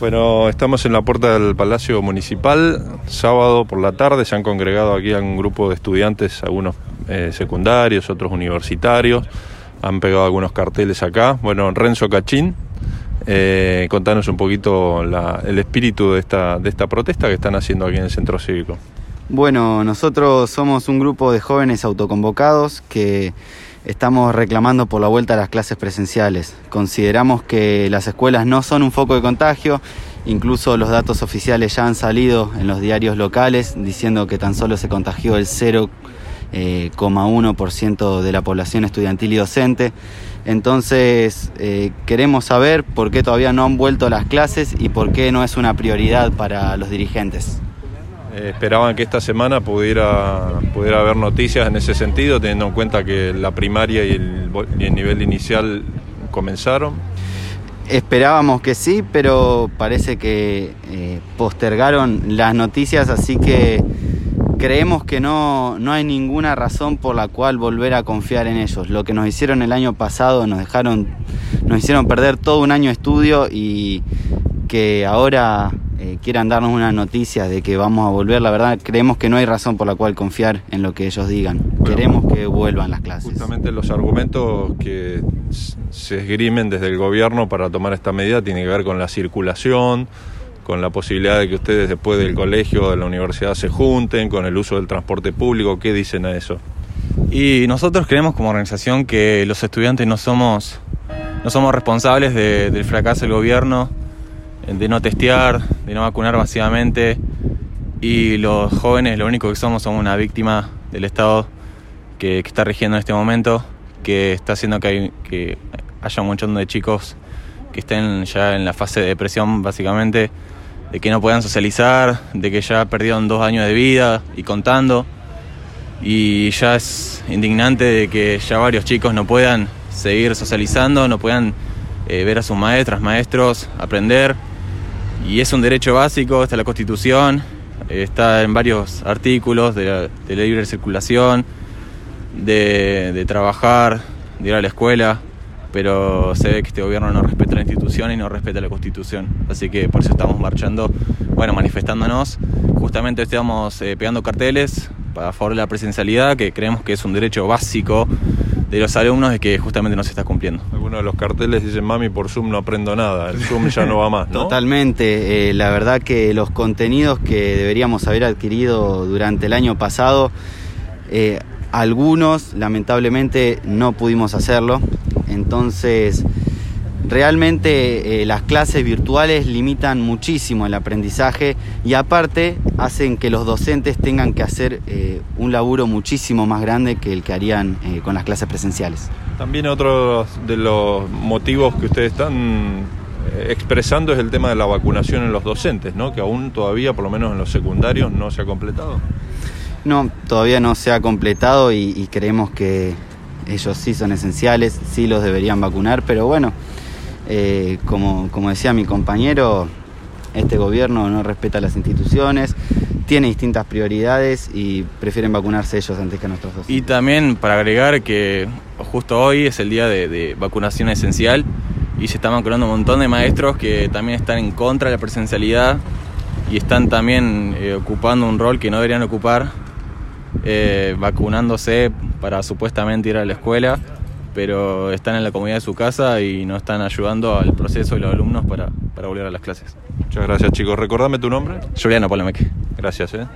Bueno, estamos en la puerta del Palacio Municipal. Sábado por la tarde se han congregado aquí a un grupo de estudiantes, algunos eh, secundarios, otros universitarios. Han pegado algunos carteles acá. Bueno, Renzo Cachín, eh, contanos un poquito el espíritu de esta, de esta protesta que están haciendo aquí en el Centro Cívico. Bueno, nosotros somos un grupo de jóvenes autoconvocados que estamos reclamando por la vuelta a las clases presenciales. Consideramos que las escuelas no son un foco de contagio, incluso los datos oficiales ya han salido en los diarios locales diciendo que tan solo se contagió el 0,1% de la población estudiantil y docente. Entonces eh, queremos saber por qué todavía no han vuelto las clases y por qué no es una prioridad para los dirigentes. Eh, esperaban que esta semana pudiera, pudiera haber noticias en ese sentido, teniendo en cuenta que la primaria y el, nivel inicial comenzaron. Esperábamos que sí, pero parece que eh, postergaron las noticias, así que creemos que no, no hay ninguna razón por la cual volver a confiar en ellos. Lo que nos hicieron el año pasado nos dejaron, nos hicieron perder todo un año de estudio y que ahora eh, quieran darnos una noticia de que vamos a volver, la verdad creemos que no hay razón por la cual confiar en lo que ellos digan. Queremos que vuelvan las clases. Justamente los argumentos que se esgrimen desde el gobierno para tomar esta medida tienen que ver con la circulación, con la posibilidad de que ustedes después del colegio o de la universidad se junten, con el uso del transporte público. ¿Qué dicen a eso? Y nosotros creemos como organización que los estudiantes no somos, no somos responsables del fracaso del gobierno de no testear, de no vacunar masivamente y los jóvenes lo único que somos somos una víctima del Estado que, está rigiendo en este momento, que está haciendo que, que haya un montón de chicos que estén ya en la fase de depresión básicamente, de que no puedan socializar, de que ya perdieron dos años de vida y contando. Y ya es indignante de que ya varios chicos no puedan seguir socializando, no puedan eh, ver a sus maestras, maestros, aprender y es un derecho básico, está en la Constitución, está en varios artículos de, la, libre circulación, de, trabajar, de ir a la escuela, pero se ve que este gobierno no respeta la institución y no respeta la Constitución. Así que por eso estamos marchando, bueno, manifestándonos. Justamente estamos eh, pegando carteles a favor de la presencialidad, que creemos que es un derecho básico de los alumnos es que justamente no se está cumpliendo. Algunos de los carteles dicen, mami, por Zoom no aprendo nada, el Zoom ya no va más, ¿no? Totalmente, eh, la verdad que los contenidos que deberíamos haber adquirido durante el año pasado, eh, algunos lamentablemente no pudimos hacerlo, entonces realmente eh, las clases virtuales limitan muchísimo el aprendizaje y aparte hacen que los docentes tengan que hacer eh, un laburo muchísimo más grande que el que harían eh, con las clases presenciales. También otro de los motivos que ustedes están expresando es el tema de la vacunación en los docentes, ¿no? que aún todavía, por lo menos en los secundarios, no se ha completado. No, todavía no se ha completado y creemos que ellos sí son esenciales, sí los deberían vacunar, pero bueno, eh, como, como decía mi compañero, este gobierno no respeta las instituciones, tiene distintas prioridades y prefieren vacunarse ellos antes que nosotros dos. Y también para agregar que justo hoy es el día de, vacunación esencial y se están vacunando un montón de maestros que también están en contra de la presencialidad y están también eh, ocupando un rol que no deberían ocupar, eh, vacunándose para supuestamente ir a la escuela pero están en la comunidad de su casa y no están ayudando al proceso de los alumnos para, para volver a las clases. Muchas gracias chicos. Recordame tu nombre. Juliano Polameque. Gracias. ¿eh?